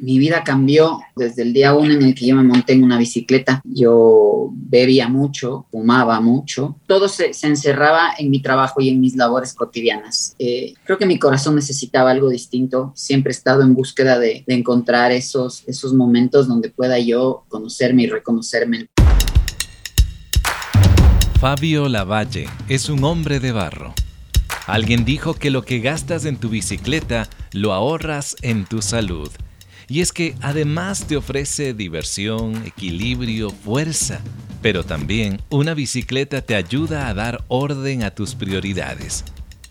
mi vida cambió desde el día uno en el que yo me monté en una bicicleta. Yo bebía mucho, fumaba mucho. Todo se, encerraba en mi trabajo y en mis labores cotidianas. Eh, creo que mi corazón necesitaba algo distinto. Siempre he estado en búsqueda de, de encontrar esos, esos momentos donde pueda yo conocerme y reconocerme. Fabio Lavalle es un hombre de barro. Alguien dijo que lo que gastas en tu bicicleta lo ahorras en tu salud. Y es que además te ofrece diversión, equilibrio, fuerza, pero también una bicicleta te ayuda a dar orden a tus prioridades.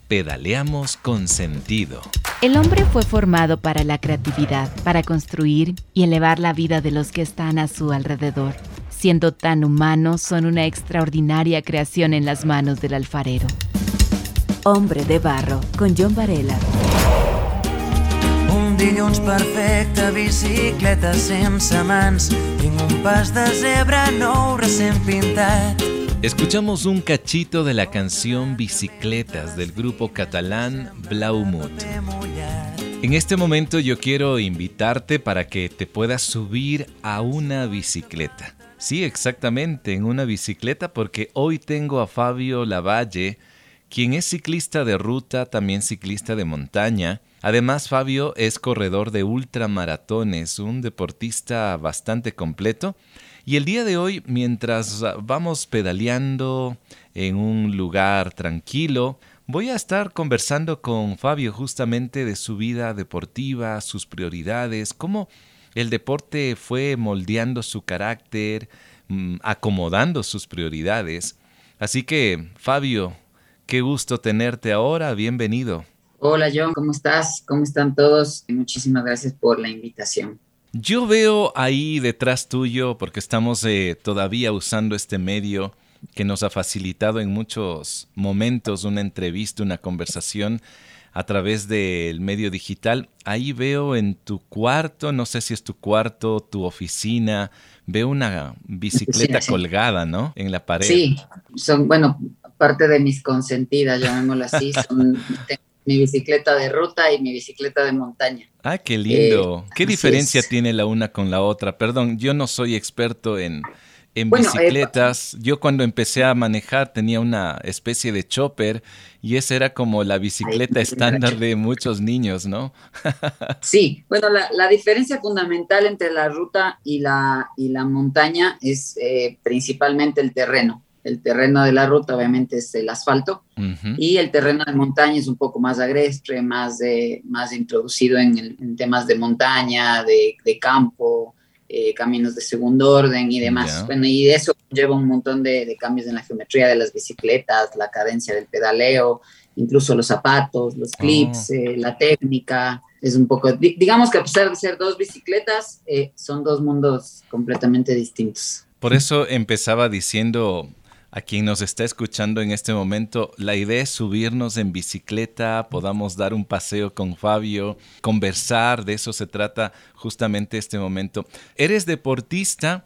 Pedaleamos con sentido. El hombre fue formado para la creatividad, para construir y elevar la vida de los que están a su alrededor. Siendo tan humanos, son una extraordinaria creación en las manos del alfarero. Hombre de Barro, con John Varela. Escuchamos un cachito de la canción Bicicletas del grupo catalán Blaumut. En este momento yo quiero invitarte para que te puedas subir a una bicicleta. Sí, exactamente, en una bicicleta porque hoy tengo a Fabio Lavalle, quien es ciclista de ruta, también ciclista de montaña, Además, Fabio es corredor de ultramaratones, un deportista bastante completo. Y el día de hoy, mientras vamos pedaleando en un lugar tranquilo, voy a estar conversando con Fabio justamente de su vida deportiva, sus prioridades, cómo el deporte fue moldeando su carácter, mm, acomodando sus prioridades. Así que, Fabio, qué gusto tenerte ahora, bienvenido. Hola John, ¿cómo estás? ¿Cómo están todos? Muchísimas gracias por la invitación. Yo veo ahí detrás tuyo, porque estamos eh, todavía usando este medio que nos ha facilitado en muchos momentos una entrevista, una conversación a través del medio digital. Ahí veo en tu cuarto, no sé si es tu cuarto, tu oficina, veo una bicicleta colgada, ¿no? En la pared. Sí, son, bueno, parte de mis consentidas, llamémoslo así, son, mi bicicleta de ruta y mi bicicleta de montaña. Ah, qué lindo. Eh, ¿Qué diferencia tiene la una con la otra? Perdón, yo no soy experto en, en bicicletas. yo cuando empecé a manejar tenía una especie de chopper y esa era como la bicicleta estándar de muchos niños, ¿no? sí, bueno, la, diferencia fundamental entre la ruta y la, y la montaña es eh, principalmente el terreno. El terreno de la ruta obviamente es el asfalto y el terreno de montaña es un poco más agreste, más, de, más introducido en, temas de montaña, de, campo, eh, caminos de segundo orden y demás. Bueno, y eso lleva un montón de, cambios en la geometría de las bicicletas, la cadencia del pedaleo, incluso los zapatos, los clips, oh. eh, la técnica. Es un poco, digamos que a pesar de ser dos bicicletas, eh, son dos mundos completamente distintos. Por eso empezaba diciendo a quien nos está escuchando en este momento, la idea es subirnos en bicicleta, podamos dar un paseo con Fabio, conversar, de eso se trata justamente este momento. Eres deportista,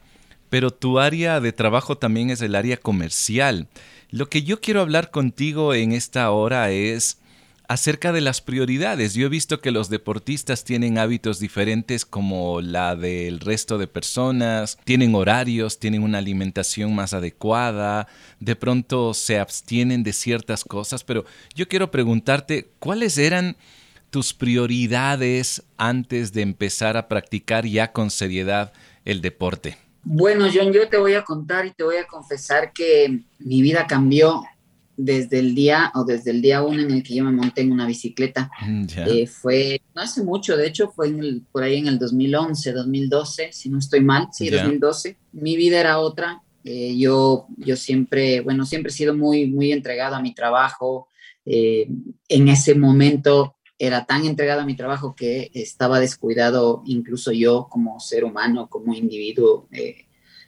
pero tu área de trabajo también es el área comercial. Lo que yo quiero hablar contigo en esta hora es acerca de las prioridades. Yo he visto que los deportistas tienen hábitos diferentes como la del resto de personas, tienen horarios, tienen una alimentación más adecuada, de pronto se abstienen de ciertas cosas, pero yo quiero preguntarte, ¿cuáles eran tus prioridades antes de empezar a practicar ya con seriedad el deporte? Bueno, John, yo te voy a contar y te voy a confesar que mi vida cambió desde el día o desde el día uno en el que yo me monté en una bicicleta. Mm, eh, fue, no hace mucho, de hecho fue por ahí en el 2011, 2012, si no estoy mal, sí, 2012. Mi vida era otra. Eh, yo, yo siempre, bueno, siempre he sido muy, muy entregado a mi trabajo. Eh, en ese momento era tan entregado a mi trabajo que estaba descuidado incluso yo como ser humano, como individuo. Eh,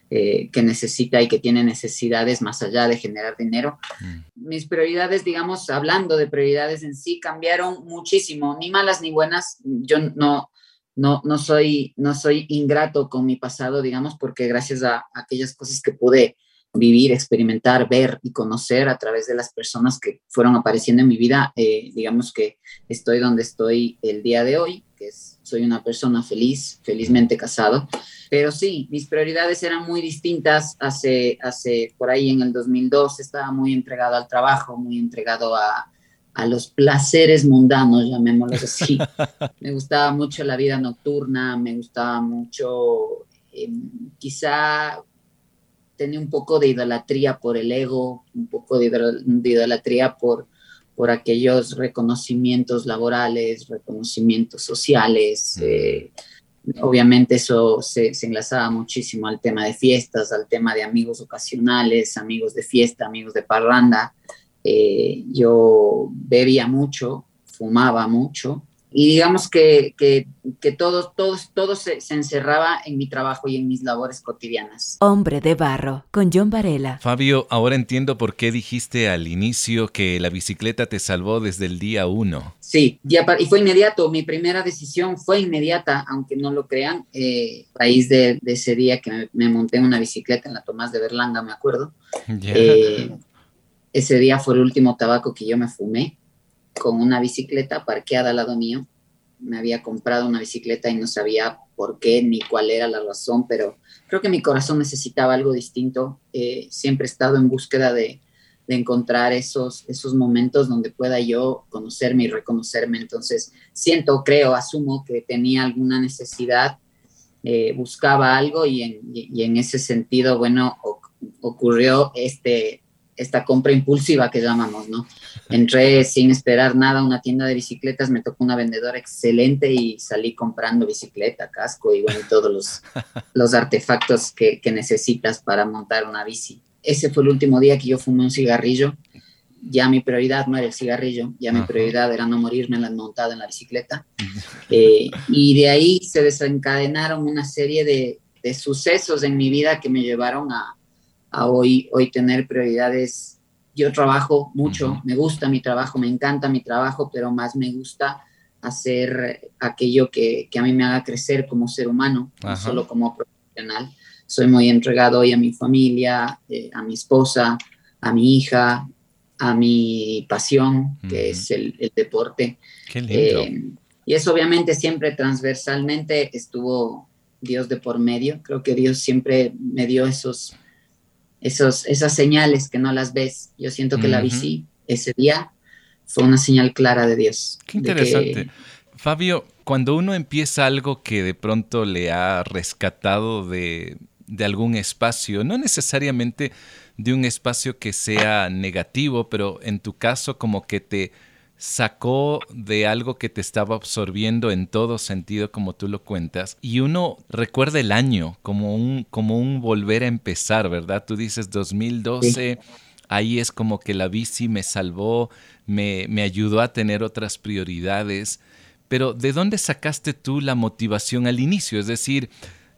que necesita y que tiene necesidades más allá de generar dinero. Mm. Mis prioridades, digamos, hablando de prioridades en sí, cambiaron muchísimo, ni malas ni buenas. Yo no, no, no, soy, no soy ingrato con mi pasado, digamos, porque gracias a, aquellas cosas que pude vivir, experimentar, ver y conocer a través de las personas que fueron apareciendo en mi vida, eh, digamos que estoy donde estoy el día de hoy, que soy una persona feliz, felizmente casado, pero sí, mis prioridades eran muy distintas hace, hace por ahí en el 2002, estaba muy entregado al trabajo, muy entregado a, a los placeres mundanos, llamémoslos así. me gustaba mucho la vida nocturna, me gustaba mucho, em, quizá tenía un poco de idolatría por el ego, un poco de, idolatría por, por aquellos reconocimientos laborales, reconocimientos sociales. Mm. Eh, obviamente eso se, se, enlazaba muchísimo al tema de fiestas, al tema de amigos ocasionales, amigos de fiesta, amigos de parranda. Eh, yo bebía mucho, fumaba mucho y digamos que, que, que todo, todo, todo se, se, encerraba en mi trabajo y en mis labores cotidianas. Hombre de barro, con John Varela. Fabio, ahora entiendo por qué dijiste al inicio que la bicicleta te salvó desde el día uno. Sí, y fue inmediato, mi primera decisión fue inmediata, aunque no lo crean, eh, a raíz de, de, ese día que me, monté en una bicicleta en la Tomás de Berlanga, me acuerdo. Eh, ese día fue el último tabaco que yo me fumé con una bicicleta parqueada al lado mío. Me había comprado una bicicleta y no sabía por qué ni cuál era la razón, pero creo que mi corazón necesitaba algo distinto. Eh, siempre he estado en búsqueda de, encontrar esos, esos momentos donde pueda yo conocerme y reconocerme. Entonces, siento, creo, asumo que tenía alguna necesidad, eh, buscaba algo y en, ese sentido, bueno, ocurrió este, esta compra impulsiva que llamamos, ¿no? Entré sin esperar nada a una tienda de bicicletas, me tocó una vendedora excelente y salí comprando bicicleta, casco y bueno, todos los, los artefactos que, que, necesitas para montar una bici. Ese fue el último día que yo fumé un cigarrillo. Ya mi prioridad no era el cigarrillo, ya mi prioridad era no morirme en la montada en la bicicleta. Eh, y de ahí se desencadenaron una serie de, de sucesos en mi vida que me llevaron a, a hoy, hoy tener prioridades. Yo trabajo mucho, me gusta mi trabajo, me encanta mi trabajo, pero más me gusta hacer aquello que, que a mí me haga crecer como ser humano, no solo como profesional. Soy muy entregado hoy a mi familia, eh, a mi esposa, a mi hija, a mi pasión, que es el, el deporte. Qué lindo. Eh, y eso obviamente siempre transversalmente estuvo Dios de por medio. Creo que Dios siempre me dio esos esos, esas señales que no las ves. Yo siento que la bici ese día fue una señal clara de Dios. Qué interesante. Fabio, cuando uno empieza algo que de pronto le ha rescatado de, de algún espacio, no necesariamente de un espacio que sea negativo, pero en tu caso como que te sacó de algo que te estaba absorbiendo en todo sentido como tú lo cuentas y uno recuerda el año como un como un volver a empezar, ¿verdad? Tú dices 2012, ahí es como que la bici me salvó, me, me ayudó a tener otras prioridades, pero ¿de dónde sacaste tú la motivación al inicio? Es decir,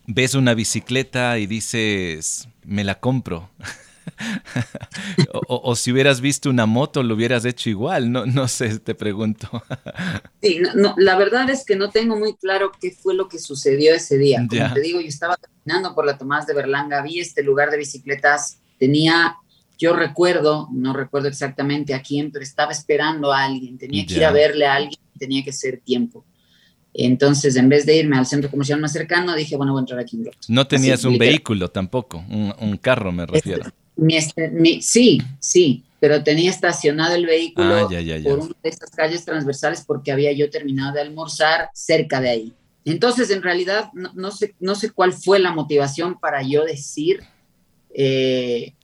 ves una bicicleta y dices, me la compro. o, si hubieras visto una moto, lo hubieras hecho igual, no, no sé, te pregunto. sí, no, la verdad es que no tengo muy claro qué fue lo que sucedió ese día. Como te digo, yo estaba caminando por la Tomás de Berlanga, vi este lugar de bicicletas, tenía, yo recuerdo, no recuerdo exactamente a quién, pero estaba esperando a alguien, tenía que ir a verle a alguien, tenía que ser tiempo. Entonces, en vez de irme al centro comercial más cercano, dije, bueno, voy a entrar aquí rato. No tenías un vehículo tampoco, un, un, carro me refiero. Este, sí, sí, pero tenía estacionado el vehículo ah, por una de estas calles transversales porque había yo terminado de almorzar cerca de ahí. Entonces, en realidad, no, sé, no sé cuál fue la motivación para yo decir, eh,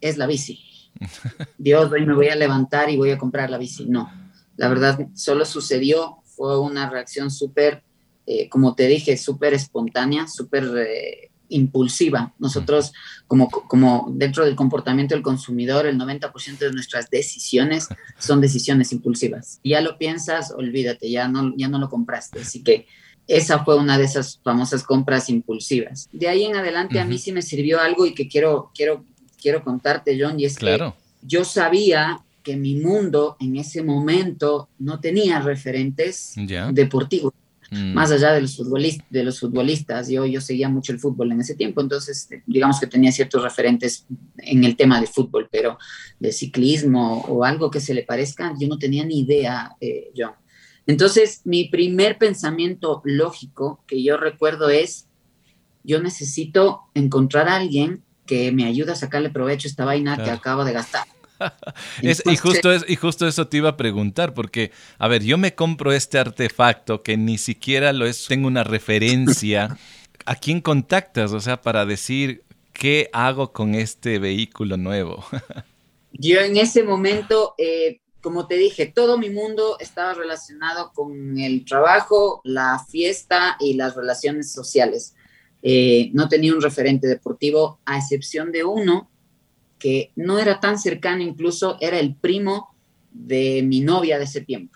es la bici. Dios, hoy me voy a levantar y voy a comprar la bici. No, la verdad, solo sucedió, fue una reacción súper, eh, como te dije, súper espontánea, súper... Eh, impulsiva. Nosotros, como, como dentro del comportamiento del consumidor, el 90% de nuestras decisiones son decisiones impulsivas. Ya lo piensas, olvídate, ya no, ya no lo compraste. Así que esa fue una de esas famosas compras impulsivas. De ahí en adelante a mí sí me sirvió algo y que quiero, quiero, quiero contarte, John, y es claro. que yo sabía que mi mundo en ese momento no tenía referentes deportivos mm. más allá de los, futbolistas, de los futbolistas. Yo, yo seguía mucho el fútbol en ese tiempo, entonces digamos que tenía ciertos referentes en el tema de fútbol, pero de ciclismo o algo que se le parezca, yo no tenía ni idea, eh, John. Entonces, mi primer pensamiento lógico que yo recuerdo es, yo necesito encontrar a alguien que me ayude a sacarle provecho a esta vaina que acabo de gastar. Y, justo es, y justo eso te iba a preguntar, porque, a ver, yo me compro este artefacto que ni siquiera lo es, tengo una referencia. ¿A quién contactas? O sea, para decir, ¿qué hago con este vehículo nuevo? yo en ese momento, eh, como te dije, todo mi mundo estaba relacionado con el trabajo, la fiesta y las relaciones sociales. Eh, no tenía un referente deportivo, a excepción de uno que no era tan cercano, incluso era el primo de mi novia de ese tiempo,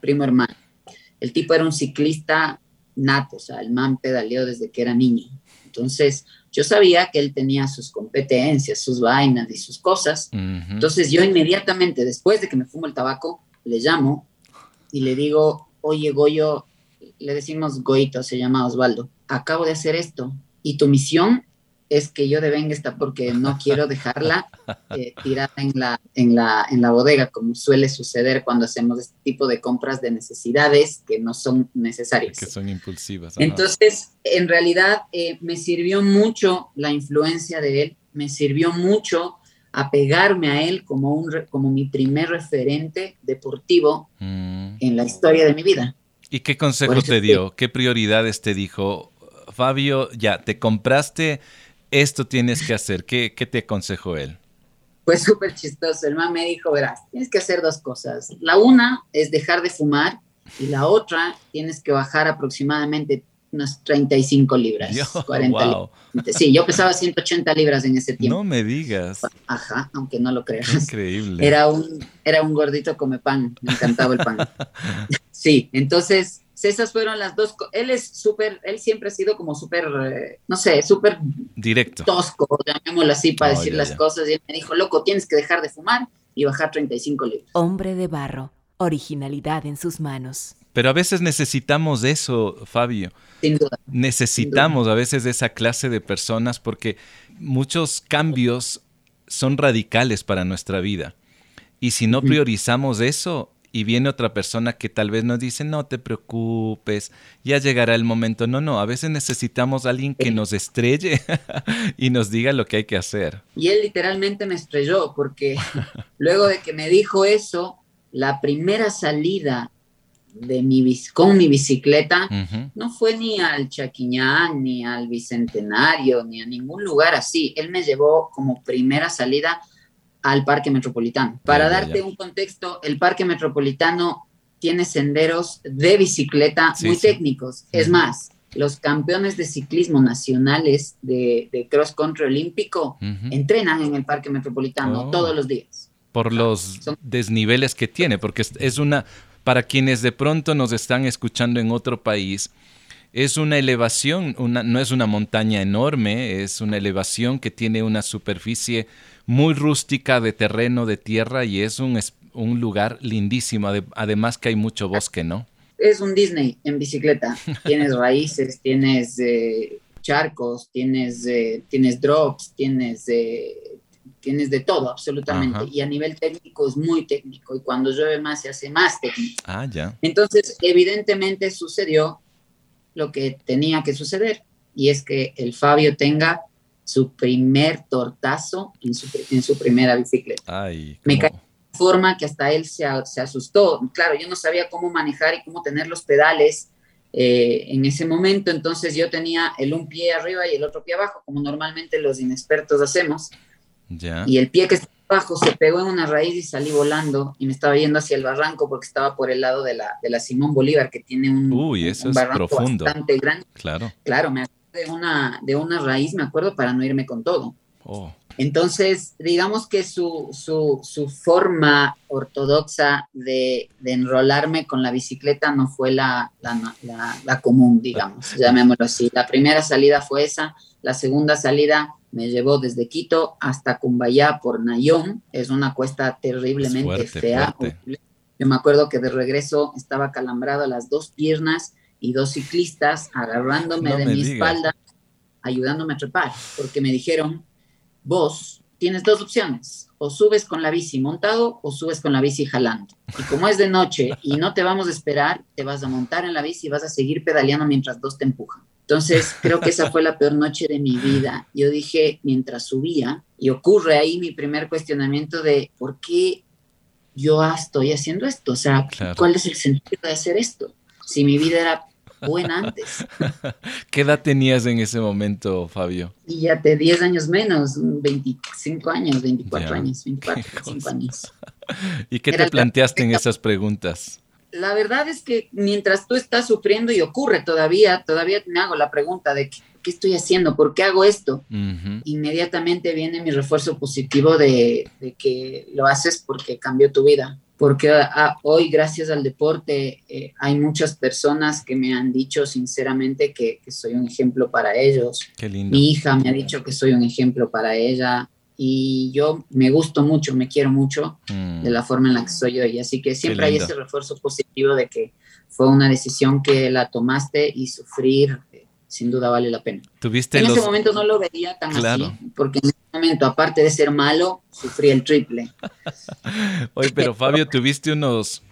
primo hermano. El tipo era un ciclista nato, o sea, el man pedaleó desde que era niño. Entonces, yo sabía que él tenía sus competencias, sus vainas y sus cosas. Entonces, yo inmediatamente, después de que me fumo el tabaco, le llamo y le digo, oye, Goyo, le decimos Goito, se llama Osvaldo acabo de hacer esto y tu misión es que yo devenga esta porque no quiero dejarla eh, tirada en la, en, la, en la bodega, como suele suceder cuando hacemos este tipo de compras de necesidades que no son necesarias. Que son impulsivas. Entonces, en realidad, eh, me sirvió mucho la influencia de él, me sirvió mucho apegarme a él como, un, como mi primer referente deportivo mm. en la historia de mi vida. ¿Y qué consejo te dio? ¿Qué prioridades te dijo? Fabio, ya, te compraste, esto tienes que hacer. ¿Qué, qué te aconsejó él? Pues súper chistoso. El man me dijo, verás, tienes que hacer dos cosas. La una es dejar de fumar y la otra tienes que bajar aproximadamente unas 35 libras, 40 libras. Sí, yo pesaba 180 libras en ese tiempo. No me digas. Ajá, aunque no lo creas. Increíble. Era un, era un gordito come pan, me encantaba el pan. sí, entonces esas fueron las dos. Él es súper, él siempre ha sido como súper, eh, no sé, súper directo. Tosco, llamémoslo así, para decir las cosas. Y él me dijo, loco, tienes que dejar de fumar y bajar 35 libras. Hombre de barro, originalidad en sus manos. Pero a veces necesitamos eso, Fabio. Sin duda. Necesitamos a veces de esa clase de personas porque muchos cambios son radicales para nuestra vida. Y si no priorizamos eso, y viene otra persona que tal vez nos dice, no te preocupes, ya llegará el momento. No, no, a veces necesitamos a alguien que nos estrelle y nos diga lo que hay que hacer. Y él literalmente me estrelló porque luego de que me dijo eso, la primera salida de mi, con mi bicicleta no fue ni al Chaquiñán, ni al Bicentenario, ni a ningún lugar así. Él me llevó como primera salida al Parque Metropolitano. Para darte un contexto, el Parque Metropolitano tiene senderos de bicicleta muy técnicos. Es más, los campeones de ciclismo nacionales de, cross country olímpico entrenan en el Parque Metropolitano oh. todos los días. Por los desniveles que tiene, porque es una, para quienes de pronto nos están escuchando en otro país, es una elevación, una, no es una montaña enorme, es una elevación que tiene una superficie muy rústica de terreno, de tierra y es un, un lugar lindísimo, además que hay mucho bosque, ¿no? Es un Disney en bicicleta, tienes raíces, tienes eh, charcos, tienes, eh, tienes drops, tienes, eh, tienes de todo absolutamente y a nivel técnico es muy técnico y cuando llueve más se hace más técnico. Ah, ya. Entonces, evidentemente sucedió lo que tenía que suceder y es que el Fabio tenga su primer tortazo en su, en su primera bicicleta. Ay, Me cayó de forma que hasta él se, se, asustó. Claro, yo no sabía cómo manejar y cómo tener los pedales eh, en ese momento, entonces yo tenía el un pie arriba y el otro pie abajo, como normalmente los inexpertos hacemos. Y el pie que estaba abajo se pegó en una raíz y salí volando y me estaba yendo hacia el barranco porque estaba por el lado de la, de la Simón Bolívar, que tiene un, Uy, eso es profundo. bastante grande. Claro. Claro, me de una, de una raíz, me acuerdo, para no irme con todo. Oh. Entonces, digamos que su, su, su forma ortodoxa de, de, enrolarme con la bicicleta no fue la, la, la, común, digamos, llamémoslo así. La primera salida fue esa, la segunda salida me llevó desde Quito hasta Cumbayá por Nayón, es una cuesta terriblemente fea. Yo me acuerdo que de regreso estaba calambrado las dos piernas y dos ciclistas agarrándome de mi espalda, ayudándome a trepar, porque me dijeron, vos tienes dos opciones, o subes con la bici montado o subes con la bici jalando. Y como es de noche y no te vamos a esperar, te vas a montar en la bici y vas a seguir pedaleando mientras dos te empujan. Entonces, creo que esa fue la peor noche de mi vida. Yo dije, mientras subía, y ocurre ahí mi primer cuestionamiento de por qué yo estoy haciendo esto. O sea, ¿cuál es el sentido de hacer esto? Si mi vida era buena antes. ¿Qué edad tenías en ese momento, Fabio? Y ya te 10 años menos, 25 años, 24 años, 24, años. ¿Y qué te planteaste en esas preguntas? La verdad es que mientras tú estás sufriendo y ocurre todavía, todavía me hago la pregunta de qué, estoy haciendo, por qué hago esto. Inmediatamente viene mi refuerzo positivo de, de que lo haces porque cambió tu vida porque ah, hoy gracias al deporte eh, hay muchas personas que me han dicho sinceramente que, soy un ejemplo para ellos. Mi hija me ha dicho que soy un ejemplo para ella y yo me gusto mucho, me quiero mucho mm. de la forma en la que soy hoy. Así que siempre hay ese refuerzo positivo de que fue una decisión que la tomaste y sufrir sin duda vale la pena. ¿Tuviste en ese momento no lo veía tan así, porque en ese momento, aparte de ser malo, sufrí el triple. Oye, pero Fabio, tuviste unos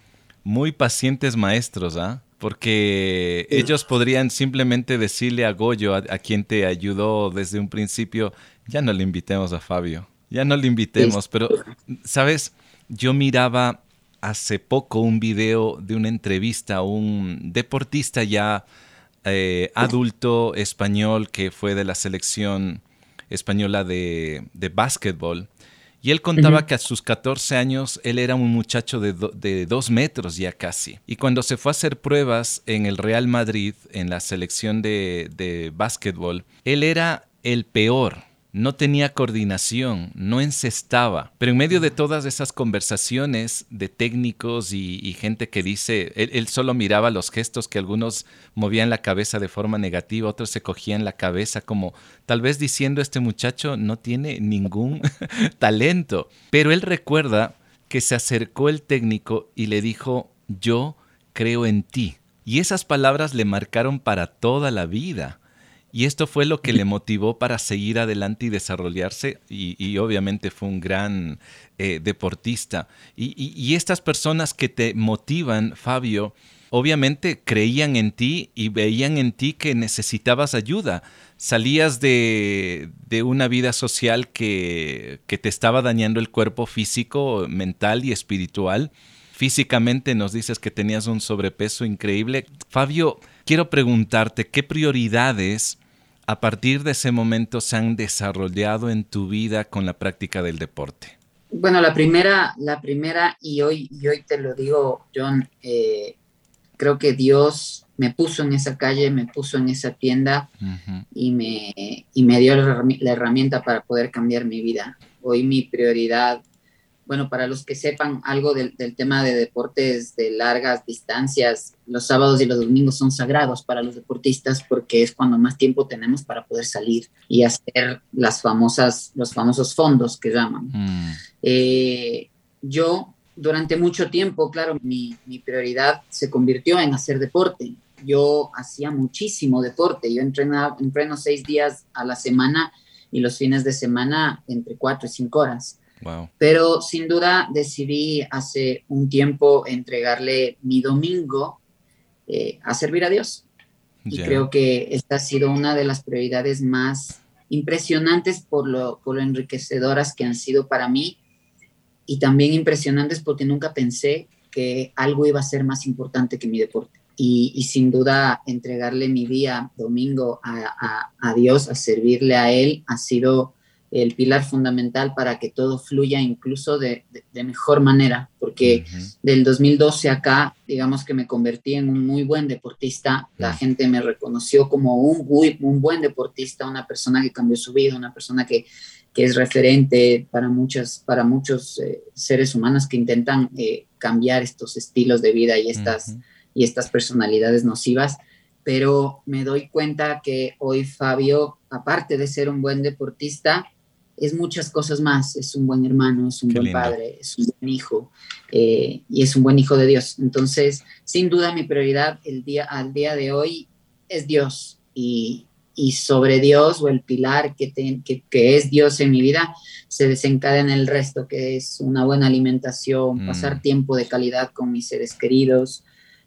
muy pacientes maestros, ¿ah? Porque ellos podrían simplemente decirle a Goyo, a, quien te ayudó desde un principio, ya no le invitemos a Fabio, ya no le invitemos, pero, ¿sabes? Yo miraba hace poco un video de una entrevista a un deportista ya eh, adulto español que fue de la selección española de, de básquetbol. Y él contaba que a sus 14 años él era un muchacho de, de, dos metros ya casi. Y cuando se fue a hacer pruebas en el Real Madrid, en la selección de, de básquetbol, él era el peor no tenía coordinación, no encestaba. Pero en medio de todas esas conversaciones de técnicos y, gente que dice, él, solo miraba los gestos que algunos movían la cabeza de forma negativa, otros se cogían la cabeza como tal vez diciendo este muchacho no tiene ningún talento. Pero él recuerda que se acercó el técnico y le dijo, yo creo en ti. Y esas palabras le marcaron para toda la vida. Y esto fue lo que le motivó para seguir adelante y desarrollarse y, obviamente fue un gran eh, deportista. Y, estas personas que te motivan, Fabio, obviamente creían en ti y veían en ti que necesitabas ayuda. Salías de, una vida social que, que te estaba dañando el cuerpo físico, mental y espiritual. Físicamente nos dices que tenías un sobrepeso increíble. Fabio, quiero preguntarte qué prioridades a partir de ese momento se han desarrollado en tu vida con la práctica del deporte. Bueno, la primera, la primera, y hoy, hoy te lo digo, John, eh, creo que Dios me puso en esa calle, me puso en esa tienda y, me, y me dio la herramienta para poder cambiar mi vida. Hoy mi prioridad bueno, para los que sepan algo del, tema de deportes de largas distancias, los sábados y los domingos son sagrados para los deportistas porque es cuando más tiempo tenemos para poder salir y hacer las famosas, los famosos fondos que llaman. Mm. Eh, yo, durante mucho tiempo, claro, mi, mi prioridad se convirtió en hacer deporte. Yo hacía muchísimo deporte. Yo entrenaba, entreno seis días a la semana y los fines de semana entre cuatro y cinco horas. Pero sin duda decidí hace un tiempo entregarle mi domingo eh, a servir a Dios. Y creo que esta ha sido una de las prioridades más impresionantes por lo, por lo enriquecedoras que han sido para mí y también impresionantes porque nunca pensé que algo iba a ser más importante que mi deporte. Y, sin duda entregarle mi día domingo a, a, Dios, a servirle a Él, ha sido el pilar fundamental para que todo fluya incluso de, mejor manera, porque del 2012 acá, digamos que me convertí en un muy buen deportista, la gente me reconoció como un, muy, un buen deportista, una persona que cambió su vida, una persona que, es referente para, muchas, para muchos eh, seres humanos que intentan eh, cambiar estos estilos de vida y estas, y estas personalidades nocivas. Pero me doy cuenta que hoy Fabio, aparte de ser un buen deportista, es muchas cosas más. Es un buen hermano, es un buen padre, es un buen hijo eh, y es un buen hijo de Dios. Entonces, sin duda mi prioridad el día, al día de hoy es Dios y, y sobre Dios o el pilar que, que, es Dios en mi vida, se desencadena el resto, que es una buena alimentación, mm. pasar tiempo de calidad con mis seres queridos,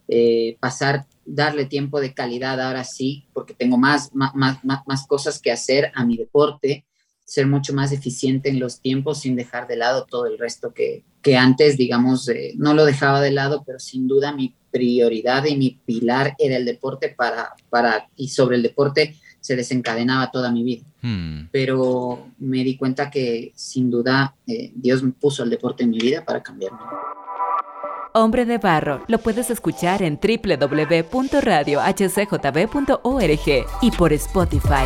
eh, pasar, darle tiempo de calidad ahora sí, porque tengo más, más, más, más cosas que hacer a mi deporte, ser mucho más eficiente en los tiempos sin dejar de lado todo el resto que, que antes, digamos, eh, no lo dejaba de lado, pero sin duda mi prioridad y mi pilar era el deporte para, para, y sobre el deporte se desencadenaba toda mi vida. Hmm. Pero me di cuenta que sin duda eh, Dios me puso el deporte en mi vida para cambiarme. Hombre de Barro lo puedes escuchar en www.radiohcjb.org y por Spotify.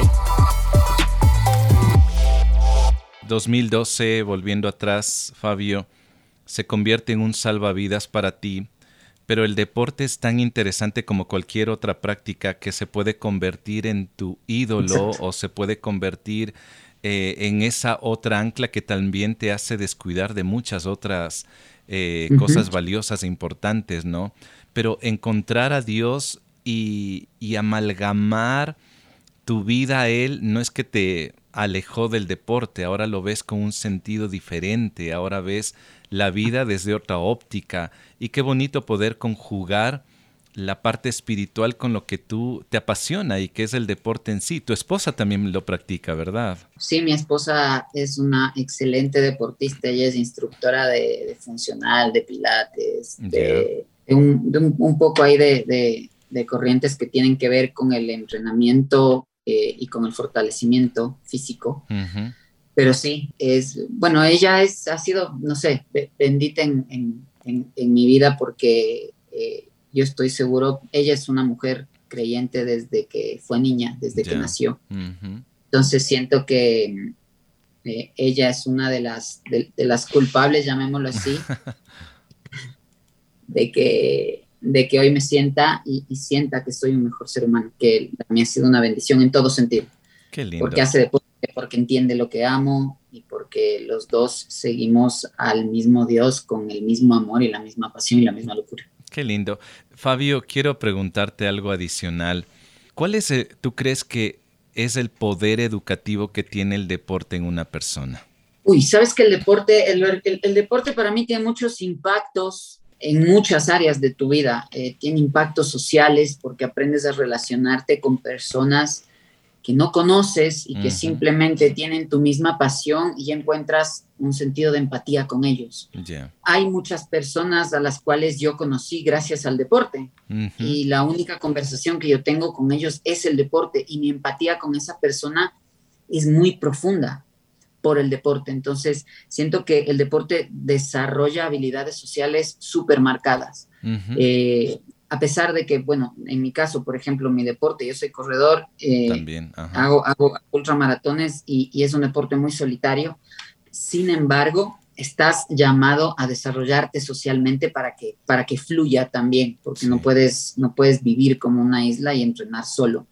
2012, volviendo atrás, Fabio, se convierte en un salvavidas para ti, pero el deporte es tan interesante como cualquier otra práctica que se puede convertir en tu ídolo o se puede convertir eh, en esa otra ancla que también te hace descuidar de muchas otras eh, cosas valiosas e importantes, ¿no? Pero encontrar a Dios y, y amalgamar tu vida a Él no es que te alejó del deporte, ahora lo ves con un sentido diferente, ahora ves la vida desde otra óptica y qué bonito poder conjugar la parte espiritual con lo que tú te apasiona y que es el deporte en sí. Tu esposa también lo practica, ¿verdad? Sí, mi esposa es una excelente deportista, ella es instructora de, funcional, de pilates, de, un, poco ahí de, de corrientes que tienen que ver con el entrenamiento eh, y con el fortalecimiento físico. Pero sí, es, bueno, ella es, ha sido, no sé, bendita en, en, mi vida porque eh, yo estoy seguro, ella es una mujer creyente desde que fue niña, desde que nació. Entonces siento que eh, ella es una de las, de las culpables, llamémoslo así, de que de que hoy me sienta y, sienta que soy un mejor ser humano, que mí ha sido una bendición en todo sentido. Qué lindo. Porque hace deporte, porque entiende lo que amo y porque los dos seguimos al mismo Dios con el mismo amor y la misma pasión y la misma locura. Qué lindo. Fabio, quiero preguntarte algo adicional. ¿Cuál es, tú crees que es el poder educativo que tiene el deporte en una persona? Uy, sabes que el deporte, el deporte para mí tiene muchos impactos en muchas áreas de tu vida. Eh, tiene impactos sociales porque aprendes a relacionarte con personas que no conoces y que simplemente tienen tu misma pasión y encuentras un sentido de empatía con ellos. Hay muchas personas a las cuales yo conocí gracias al deporte y la única conversación que yo tengo con ellos es el deporte y mi empatía con esa persona es muy profunda por el deporte. Entonces, siento que el deporte desarrolla habilidades sociales súper marcadas. Eh, a pesar de que, bueno, en mi caso, por ejemplo, mi deporte, yo soy corredor, eh, También, hago, hago ultramaratones y, y, es un deporte muy solitario. Sin embargo, estás llamado a desarrollarte socialmente para que, para que fluya también, porque no, puedes, no puedes vivir como una isla y entrenar solo.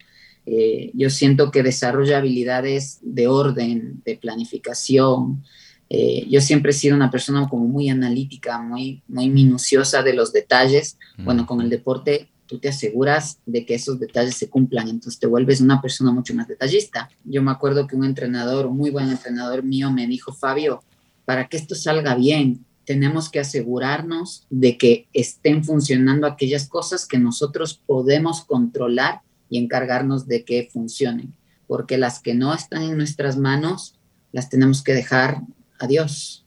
Eh, yo siento que desarrolla habilidades de orden, de planificación. Eh, yo siempre he sido una persona como muy analítica, muy, muy minuciosa de los detalles. Bueno, con el deporte tú te aseguras de que esos detalles se cumplan, entonces te vuelves una persona mucho más detallista. Yo me acuerdo que un entrenador, un muy buen entrenador mío, me dijo, Fabio, para que esto salga bien, tenemos que asegurarnos de que estén funcionando aquellas cosas que nosotros podemos controlar y encargarnos de que funcionen, porque las que no están en nuestras manos las tenemos que dejar a Dios.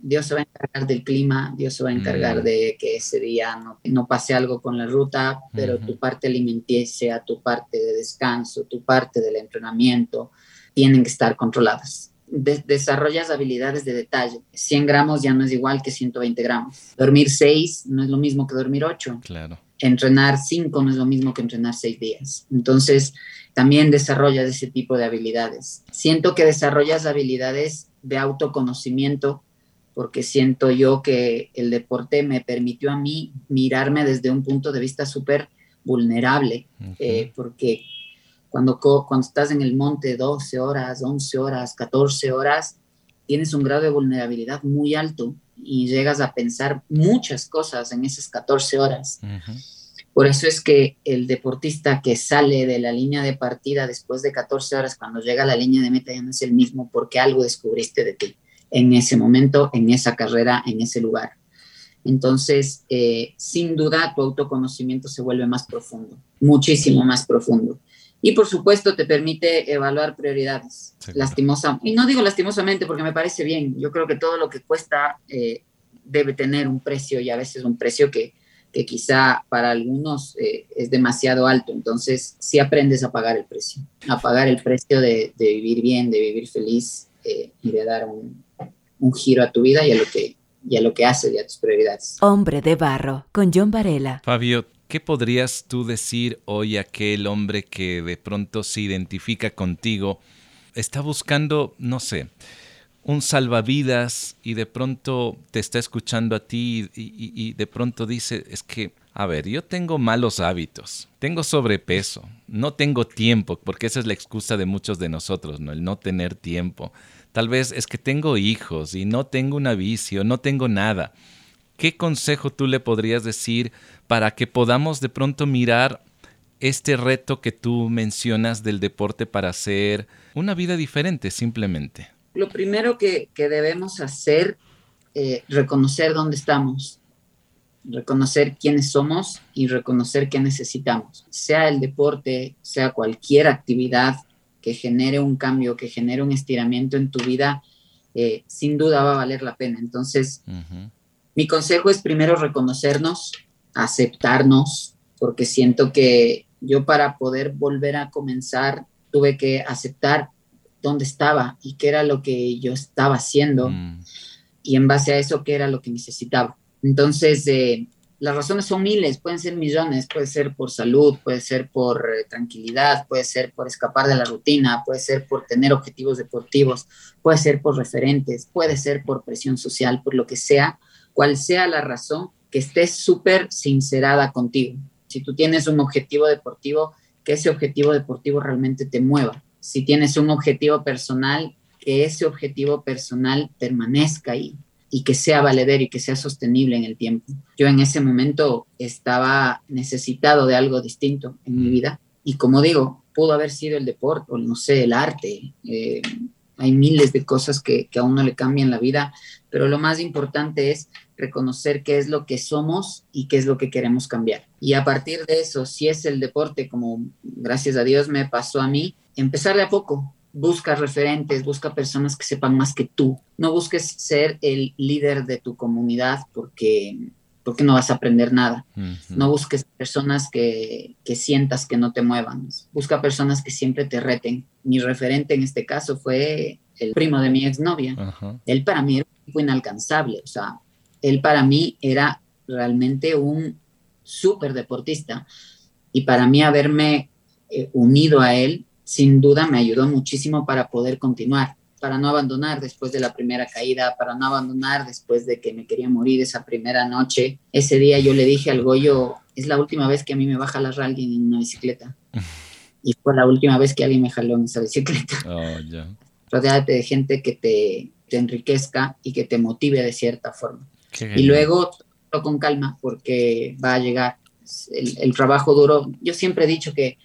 Dios se va a encargar del clima, Dios se va a encargar mm. de que ese día no, no, pase algo con la ruta, pero tu parte alimenticia, tu parte de descanso, tu parte del entrenamiento, tienen que estar controladas. desarrollas habilidades de detalle. 100 gramos ya no es igual que 120 gramos. Dormir 6 no es lo mismo que dormir 8. Claro entrenar cinco no es lo mismo que entrenar seis días. Entonces, también desarrollas ese tipo de habilidades. Siento que desarrollas habilidades de autoconocimiento porque siento yo que el deporte me permitió a mí mirarme desde un punto de vista súper vulnerable, eh, porque Cuando, cuando estás en el monte 12 horas, 11 horas, 14 horas, tienes un grado de vulnerabilidad muy alto y llegas a pensar muchas cosas en esas 14 horas. Por eso es que el deportista que sale de la línea de partida después de 14 horas, cuando llega a la línea de meta, ya no es el mismo porque algo descubriste de ti en ese momento, en esa carrera, en ese lugar. Entonces, eh, sin duda, tu autoconocimiento se vuelve más profundo, muchísimo más profundo. Y por supuesto, te permite evaluar prioridades. Lastimosa, y no digo lastimosamente porque me parece bien. Yo creo que todo lo que cuesta eh, debe tener un precio y a veces un precio que, que quizá para algunos eh, es demasiado alto. Entonces, sí aprendes a pagar el precio, a pagar el precio de, de vivir bien, de vivir feliz y de dar un, un giro a tu vida y a lo que, y a, lo que haces y a tus prioridades. Hombre de barro, con John Varela. Fabio, ¿qué podrías tú decir hoy a aquel hombre que de pronto se identifica contigo, está buscando, no sé, un salvavidas y de pronto te está escuchando a ti y, de pronto dice, es que, a ver, yo tengo malos hábitos, tengo sobrepeso, no tengo tiempo, porque esa es la excusa de muchos de nosotros, ¿no? El no tener tiempo. Tal vez es que tengo hijos y no tengo una vicio, no tengo nada. ¿Qué consejo tú le podrías decir para que podamos de pronto mirar este reto que tú mencionas del deporte para hacer una vida diferente simplemente? Lo primero que, debemos hacer es eh, reconocer dónde estamos, reconocer quiénes somos y reconocer qué necesitamos. Sea el deporte, sea cualquier actividad, que genere un cambio, que genere un estiramiento en tu vida, eh, sin duda va a valer la pena. Entonces, mi consejo es primero reconocernos, aceptarnos, porque siento que yo para poder volver a comenzar tuve que aceptar dónde estaba y qué era lo que yo estaba haciendo mm. y en base a eso qué era lo que necesitaba. Entonces, eh, las razones son miles, pueden ser millones, puede ser por salud, puede ser por eh, tranquilidad, puede ser por escapar de la rutina, puede ser por tener objetivos deportivos, puede ser por referentes, puede ser por presión social, por lo que sea, cual sea la razón, que estés súper sincerada contigo. Si tú tienes un objetivo deportivo, que ese objetivo deportivo realmente te mueva. Si tienes un objetivo personal, que ese objetivo personal permanezca ahí y que sea valedero y que sea sostenible en el tiempo. Yo en ese momento estaba necesitado de algo distinto en mi mm. vida y como digo, pudo haber sido el deporte o no sé, el arte. Eh, hay miles de cosas que, que a uno le cambian la vida, pero lo más importante es reconocer qué es lo que somos y qué es lo que queremos cambiar. Y a partir de eso, si es el deporte, como gracias a Dios me pasó a mí, empezar de a poco, busca referentes, busca personas que sepan más que tú. No busques ser el líder de tu comunidad porque, porque no vas a aprender nada. No busques personas que, que, sientas que no te muevan. Busca personas que siempre te reten. Mi referente en este caso fue el primo de mi exnovia. Él para mí era un inalcanzable. O sea, él para mí era realmente un súper deportista. Y para mí haberme eh, unido a él sin duda me ayudó muchísimo para poder continuar, para no abandonar después de la primera caída, para no abandonar después de que me quería morir esa primera noche. Ese día yo le dije al Goyo, es la última vez que a mí me va a jalar alguien en una bicicleta. y fue la última vez que alguien me jaló en esa bicicleta. Oh, Rodeate de gente que te, te, enriquezca y que te motive de cierta forma. y luego con calma porque va a llegar el, trabajo duro. Yo siempre he dicho que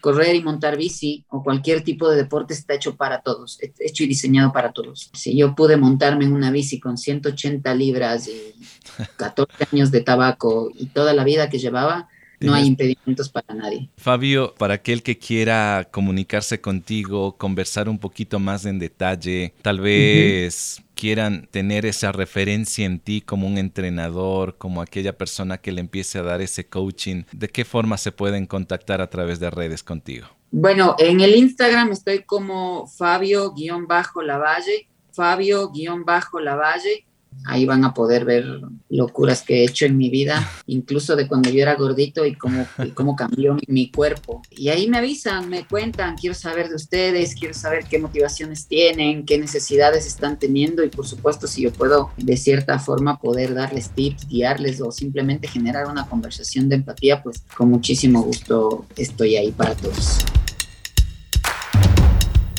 correr y montar bici o cualquier tipo de deporte está hecho para todos, hecho y diseñado para todos. Si yo pude montarme en una bici con 180 libras y 14 años de tabaco y toda la vida que llevaba, no hay impedimentos para nadie. Fabio, para aquel que quiera comunicarse contigo, conversar un poquito más en detalle, tal vez quieran tener esa referencia en ti como un entrenador, como aquella persona que le empiece a dar ese coaching, ¿de qué forma se pueden contactar a través de redes contigo? Bueno, en el Instagram estoy como Fabio-Lavalle, Fabio-Lavalle Ahí van a poder ver locuras que he hecho en mi vida, incluso de cuando yo era gordito y cómo, cómo cambió mi, cuerpo. Y ahí me avisan, me cuentan, quiero saber de ustedes, quiero saber qué motivaciones tienen, qué necesidades están teniendo y por supuesto si yo puedo de cierta forma poder darles tips, guiarles o simplemente generar una conversación de empatía, pues con muchísimo gusto estoy ahí para todos.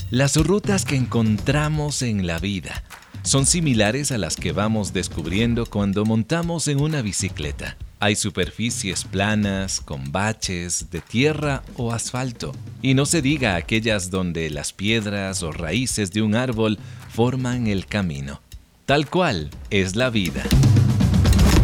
Las rutas que encontramos en la vida son similares a las que vamos descubriendo cuando montamos en una bicicleta. Hay superficies planas, con baches, de tierra o asfalto, y no se diga aquellas donde las piedras o raíces de un árbol forman el camino. Tal cual es la vida.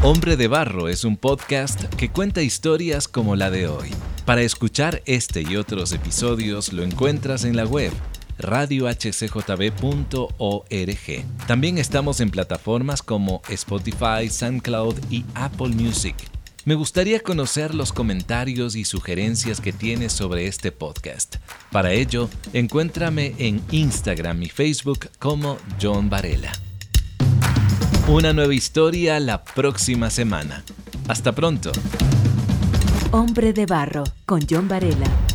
Hombre de Barro es un podcast que cuenta historias como la de hoy. Para escuchar este y otros episodios lo encuentras en la web radiohcjb.org. También estamos en plataformas como Spotify, SoundCloud y Apple Music. Me gustaría conocer los comentarios y sugerencias que tienes sobre este podcast. Para ello, encuéntrame en Instagram y Facebook como John Varela. Una nueva historia la próxima semana. Hasta pronto. Hombre de Barro con John Varela.